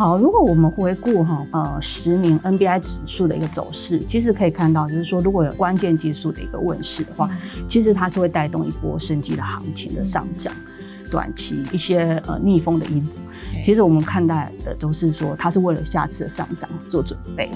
好，如果我们回顾哈呃十年 NBI 指数的一个走势，其实可以看到，就是说如果有关键技术的一个问世的话，其实它是会带动一波升级的行情的上涨。短期一些呃逆风的因子，其实我们看待的都是说，它是为了下次的上涨做准备。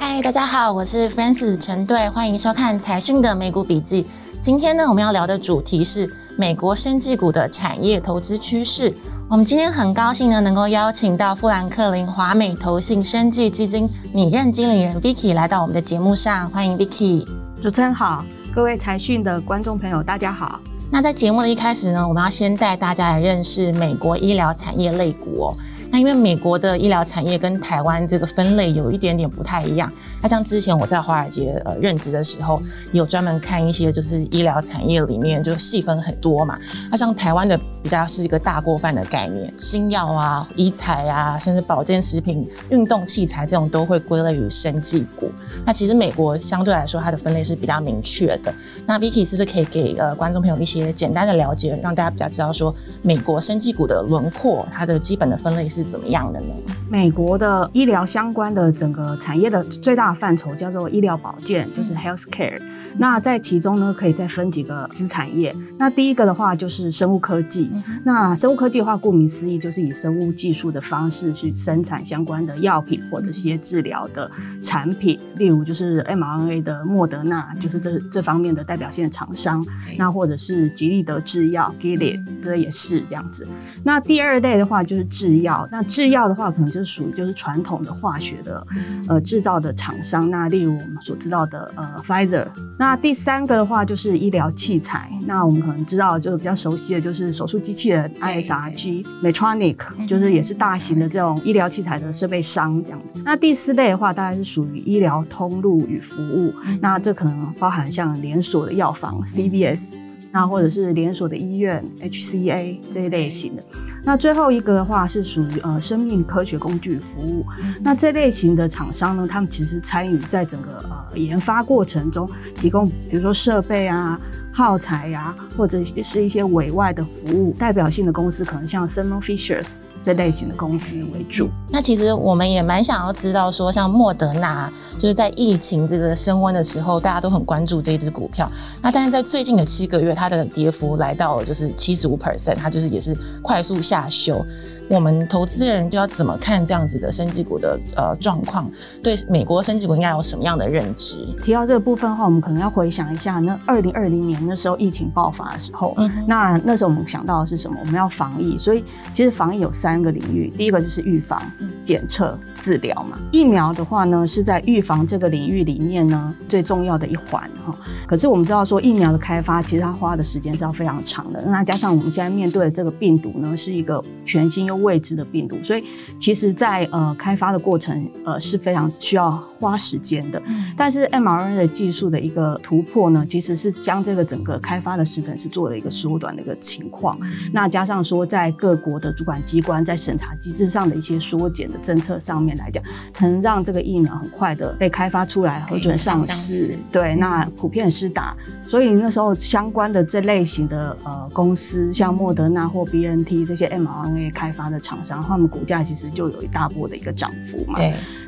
嗨，大家好，我是 Francis 陈队，欢迎收看财讯的美股笔记。今天呢，我们要聊的主题是美国生技股的产业投资趋势。我们今天很高兴呢，能够邀请到富兰克林华美投信生技基金拟任经理人 Vicky 来到我们的节目上，欢迎 Vicky。主持人好，各位财讯的观众朋友，大家好。那在节目的一开始呢，我们要先带大家来认识美国医疗产业类股哦。那因为美国的医疗产业跟台湾这个分类有一点点不太一样。那像之前我在华尔街呃任职的时候，有专门看一些就是医疗产业里面就细分很多嘛。那像台湾的比较是一个大锅饭的概念，新药啊、医材啊，甚至保健食品、运动器材这种都会归类于生技股。那其实美国相对来说它的分类是比较明确的。那 Vicky 是不是可以给呃观众朋友一些简单的了解，让大家比较知道说美国生技股的轮廓，它的基本的分类是怎么样的呢？美国的医疗相关的整个产业的最大范畴叫做医疗保健，就是 health care。那在其中呢，可以再分几个子产业。那第一个的话就是生物科技。那生物科技的话，顾名思义，就是以生物技术的方式去生产相关的药品或者一些治疗的产品。例如就是 mRNA 的莫德纳，就是这这方面的代表性的厂商。那或者是吉利德制药 Gilead，这也是这样子。那第二类的话就是制药。那制药的话，可能就是属于就是传统的化学的呃制造的厂商。那例如我们所知道的呃 Pfizer。那第三个的话就是医疗器材。那我们可能知道就是比较熟悉的就是手术机器人 ISRG、Medtronic，就是也是大型的这种医疗器材的设备商这样子。那第四类的话，大概是属于医疗通路与服务。那这可能包含像连锁的药房 CVS，那或者是连锁的医院 HCA 这一类型的。那最后一个的话是属于呃生命科学工具服务，那这类型的厂商呢，他们其实参与在整个呃研发过程中，提供比如说设备啊、耗材呀，或者是一些委外的服务。代表性的公司可能像 s e m o n Fishers。这类型的公司为主。那其实我们也蛮想要知道，说像莫德纳，就是在疫情这个升温的时候，大家都很关注这支股票。那但是在最近的七个月，它的跌幅来到了就是七十五 percent，它就是也是快速下修。我们投资人就要怎么看这样子的生技股的呃状况？对美国生技股应该有什么样的认知？提到这个部分的话，我们可能要回想一下，那二零二零年那时候疫情爆发的时候，嗯那那时候我们想到的是什么？我们要防疫，所以其实防疫有三个领域，第一个就是预防、检测、治疗嘛。疫苗的话呢，是在预防这个领域里面呢最重要的一环哈。可是我们知道说疫苗的开发，其实它花的时间是要非常长的。那加上我们现在面对的这个病毒呢，是一个全新又未知的病毒，所以其实，在呃开发的过程，呃是非常需要花时间的。但是 mRNA 的技术的一个突破呢，其实是将这个整个开发的时程是做了一个缩短的一个情况。那加上说，在各国的主管机关在审查机制上的一些缩减的政策上面来讲，能让这个疫苗很快的被开发出来，核准上市。对，那普遍施打，所以那时候相关的这类型的呃公司，像莫德纳或 BNT 这些 mRNA 开发的厂。商他们股价其实就有一大波的一个涨幅嘛。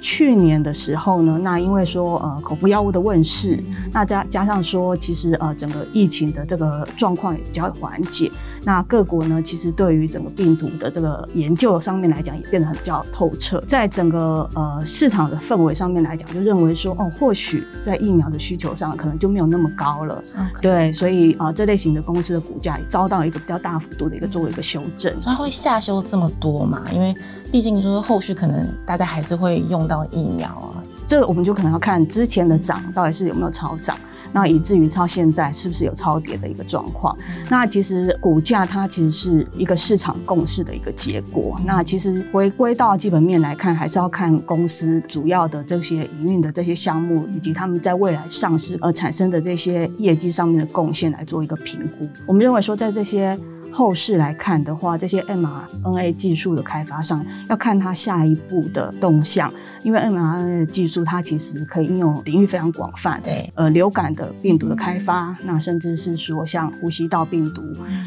去年的时候呢，那因为说呃口服药物的问世，那加加上说其实呃整个疫情的这个状况也比较缓解，那各国呢其实对于整个病毒的这个研究上面来讲也变得比较透彻，在整个呃市场的氛围上面来讲，就认为说哦或许在疫苗的需求上可能就没有那么高了。对，所以啊这类型的公司的股价也遭到一个比较大幅度的一个作为一个修正。它会下修这么多？嘛，因为毕竟说后续可能大家还是会用到疫苗啊，这我们就可能要看之前的涨到底是有没有超涨，那以至于到现在是不是有超跌的一个状况。那其实股价它其实是一个市场共识的一个结果。那其实回归到基本面来看，还是要看公司主要的这些营运的这些项目，以及他们在未来上市而产生的这些业绩上面的贡献来做一个评估。我们认为说，在这些后市来看的话，这些 mRNA 技术的开发上，要看它下一步的动向，因为 mRNA 的技术它其实可以应用领域非常广泛，对，呃，流感的病毒的开发，那甚至是说像呼吸道病毒，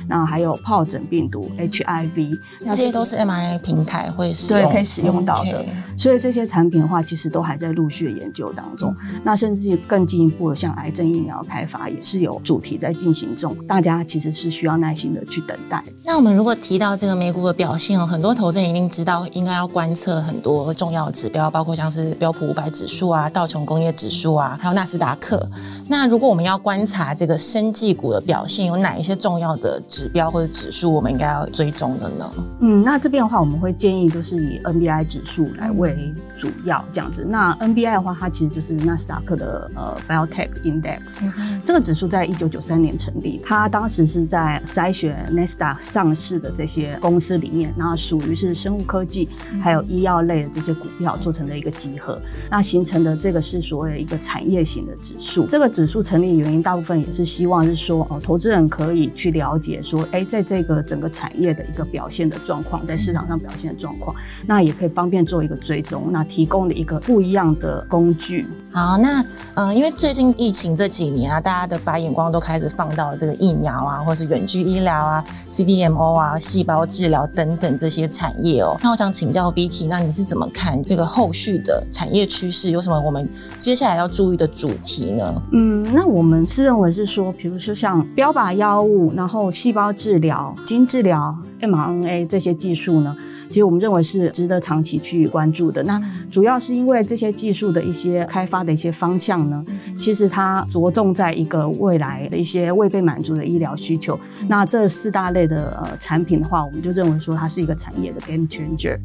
那还有疱疹病毒 HIV，那这些都是 mRNA 平台会使用，对，可以使用到的。所以这些产品的话，其实都还在陆续的研究当中。那甚至更进一步的，像癌症疫苗开发，也是有主题在进行中。大家其实是需要耐心的去等待。那我们如果提到这个美股的表现哦，很多投资人一定知道，应该要观测很多重要指标，包括像是标普五百指数啊、道琼工业指数啊，还有纳斯达克。那如果我们要观察这个生技股的表现，有哪一些重要的指标或者指数，我们应该要追踪的呢？嗯，那这边的话，我们会建议就是以 NBI 指数来为主要这样子。那 NBI 的话，它其实就是纳斯达克的呃 Biotech Index，这个指数在一九九三年成立，它当时是在筛选 n a s d a q 上市的这些公司里面，那属于是生物科技还有医药类的这些股票做成的一个集合，那形成的这个是所谓一个产业型的指数。这个指数成立原因，大部分也是希望是说哦，投资人可以去了解说，哎，在这个整个产业的一个表现的状况，在市场上表现的状况，那也可以方便做一个追踪，那提供了一个不一样的工具。好，那嗯，因为最近疫情这几年啊，大家的把眼光都开始放到这个疫苗啊，或是远距医疗啊、CDMO 啊、细胞治疗等等这些产业哦。那我想请教 B T，那你是怎么看这个后续的产业趋势？有什么我们接下来要注意的主题呢？嗯，那我们是认为是说，比如说像标靶药物，然后细胞治疗、基因治疗、mRNA 这些技术呢？其实我们认为是值得长期去关注的。那主要是因为这些技术的一些开发的一些方向呢，其实它着重在一个未来的一些未被满足的医疗需求。那这四大类的呃产品的话，我们就认为说它是一个产业的 game changer。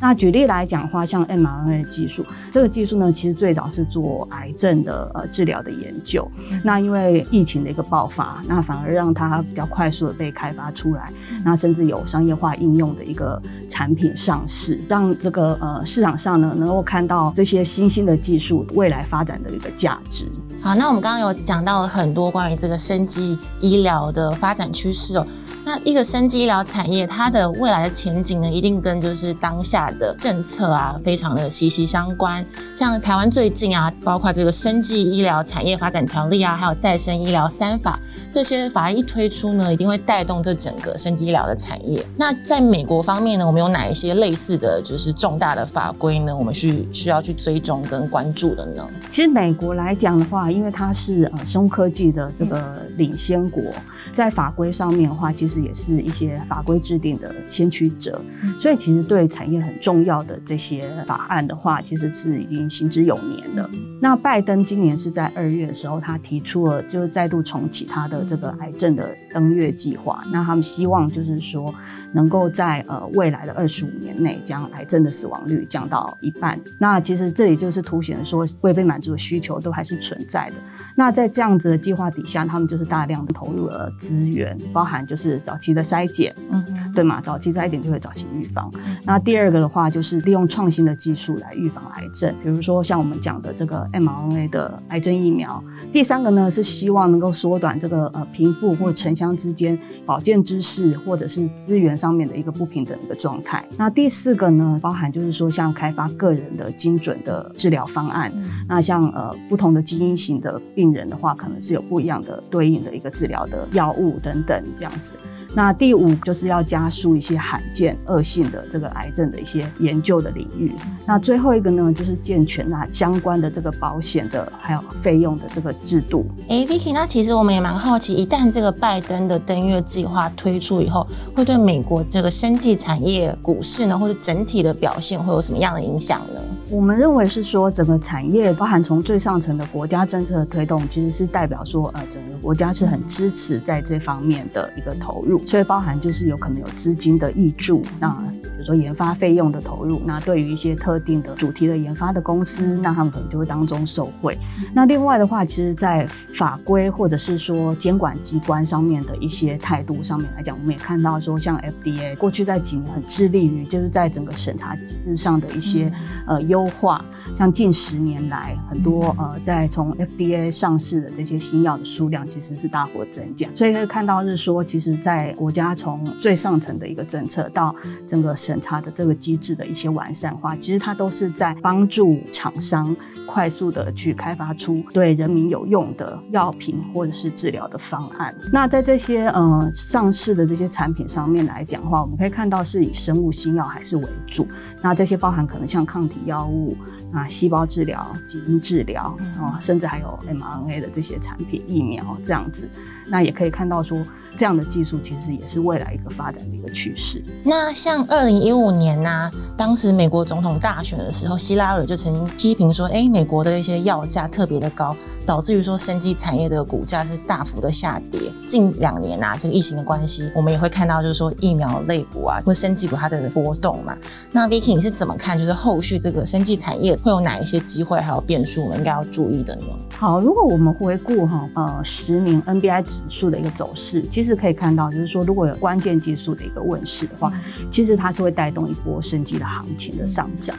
那举例来讲的话，像 mRNA 技术，这个技术呢，其实最早是做癌症的呃治疗的研究。那因为疫情的一个爆发，那反而让它比较快速的被开发出来，那甚至有商业化应用的一个产。品上市，让这个呃市场上呢能够看到这些新兴的技术未来发展的一个价值。好，那我们刚刚有讲到了很多关于这个生技医疗的发展趋势哦。那一个生技医疗产业，它的未来的前景呢，一定跟就是当下的政策啊，非常的息息相关。像台湾最近啊，包括这个生技医疗产业发展条例啊，还有再生医疗三法。这些法案一推出呢，一定会带动这整个生技医疗的产业。那在美国方面呢，我们有哪一些类似的就是重大的法规呢？我们需需要去追踪跟关注的呢？其实美国来讲的话，因为它是呃生物科技的这个领先国，在法规上面的话，其实也是一些法规制定的先驱者，所以其实对产业很重要的这些法案的话，其实是已经行之有年的。那拜登今年是在二月的时候，他提出了就是再度重启他的。这个癌症的登月计划，那他们希望就是说，能够在呃未来的二十五年内，将癌症的死亡率降到一半。那其实这里就是凸显说，未被满足的需求都还是存在的。那在这样子的计划底下，他们就是大量的投入了资源，包含就是早期的筛检，嗯，对嘛？早期筛检就会早期预防。那第二个的话，就是利用创新的技术来预防癌症，比如说像我们讲的这个 mRNA 的癌症疫苗。第三个呢，是希望能够缩短这个。呃，贫富或城乡之间保健知识或者是资源上面的一个不平等的状态。那第四个呢，包含就是说像开发个人的精准的治疗方案。那像呃不同的基因型的病人的话，可能是有不一样的对应的一个治疗的药物等等这样子。那第五就是要加速一些罕见恶性的这个癌症的一些研究的领域。那最后一个呢，就是健全那相关的这个保险的还有费用的这个制度。哎，Vicky，那其实我们也蛮好奇，一旦这个拜登的登月计划推出以后，会对美国这个生技产业股市呢，或者整体的表现会有什么样的影响呢？我们认为是说，整个产业包含从最上层的国家政策的推动，其实是代表说，呃，整个国家是很支持在这方面的一个投入。所以包含就是有可能有资金的益助，那如说研发费用的投入，那对于一些特定的主题的研发的公司，那他们可能就会当中受惠。那另外的话，其实，在法规或者是说监管机关上面的一些态度上面来讲，我们也看到说，像 FDA 过去在几年很致力于就是在整个审查机制上的一些呃优化，像近十年来很多呃在从 FDA 上市的这些新药的数量其实是大幅增加，所以可以看到是说，其实，在国家从最上层的一个政策到整个审审查的这个机制的一些完善化，其实它都是在帮助厂商快速的去开发出对人民有用的药品或者是治疗的方案。那在这些呃上市的这些产品上面来讲的话，我们可以看到是以生物新药还是为主。那这些包含可能像抗体药物啊、细胞治疗、基因治疗啊，甚至还有 mRNA 的这些产品、疫苗这样子。那也可以看到说，这样的技术其实也是未来一个发展的一个趋势。那像二零一五年呐，当时美国总统大选的时候，希拉里就曾经批评说，哎，美国的一些药价特别的高，导致于说生技产业的股价是大幅的下跌。近两年啊，这个疫情的关系，我们也会看到就是说疫苗类股啊，或生技股它的波动嘛。那 Vicky 你是怎么看？就是后续这个生技产业会有哪一些机会还有变数，我们应该要注意的呢？好，如果我们回顾哈呃十年 NBI 指数的一个走势，其实可以看到，就是说如果有关键技术的一个问世的话，其实它是会带动一波升级的行情的上涨。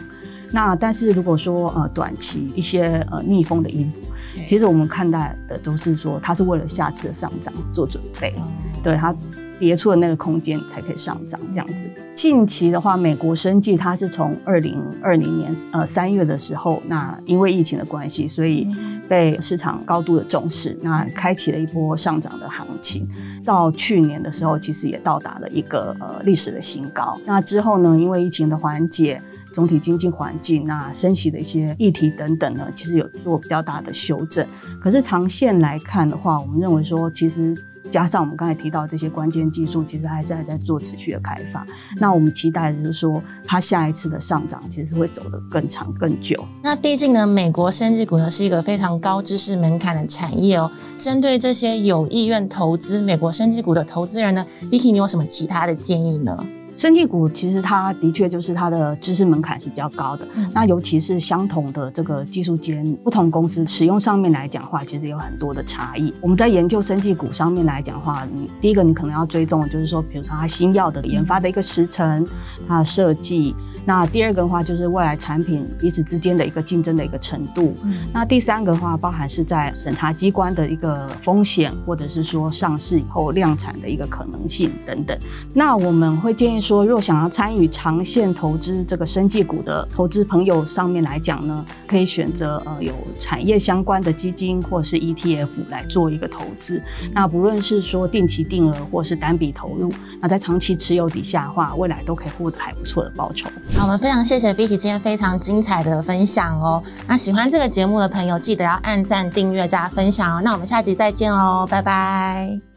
那但是如果说呃短期一些呃逆风的因子，其实我们看待的都是说它是为了下次的上涨做准备，对它。跌出的那个空间才可以上涨，这样子。近期的话，美国生计它是从二零二零年呃三月的时候，那因为疫情的关系，所以被市场高度的重视，那开启了一波上涨的行情。到去年的时候，其实也到达了一个呃历史的新高。那之后呢，因为疫情的缓解，总体经济环境，那升息的一些议题等等呢，其实有做比较大的修正。可是长线来看的话，我们认为说其实。加上我们刚才提到这些关键技术，其实还是还在做持续的开发。那我们期待的就是说，它下一次的上涨其实会走得更长更久。那毕竟呢，美国生技股呢是一个非常高知识门槛的产业哦。针对这些有意愿投资美国生技股的投资人呢，Vicky，你有什么其他的建议呢？生技股其实它的确就是它的知识门槛是比较高的，那尤其是相同的这个技术间，不同公司使用上面来讲话，其实有很多的差异。我们在研究生技股上面来讲话，你第一个你可能要追踪的就是说，比如说它新药的研发的一个时程，它的设计。那第二个的话，就是未来产品彼此之间的一个竞争的一个程度。那第三个的话，包含是在审查机关的一个风险，或者是说上市以后量产的一个可能性等等。那我们会建议说，若想要参与长线投资这个生技股的投资朋友上面来讲呢，可以选择呃有产业相关的基金或者是 ETF 来做一个投资。那不论是说定期定额或是单笔投入，那在长期持有底下的话，未来都可以获得还不错的报酬。好，我们非常谢谢 Vicky 今天非常精彩的分享哦。那喜欢这个节目的朋友，记得要按赞、订阅、加分享哦。那我们下集再见哦，拜拜。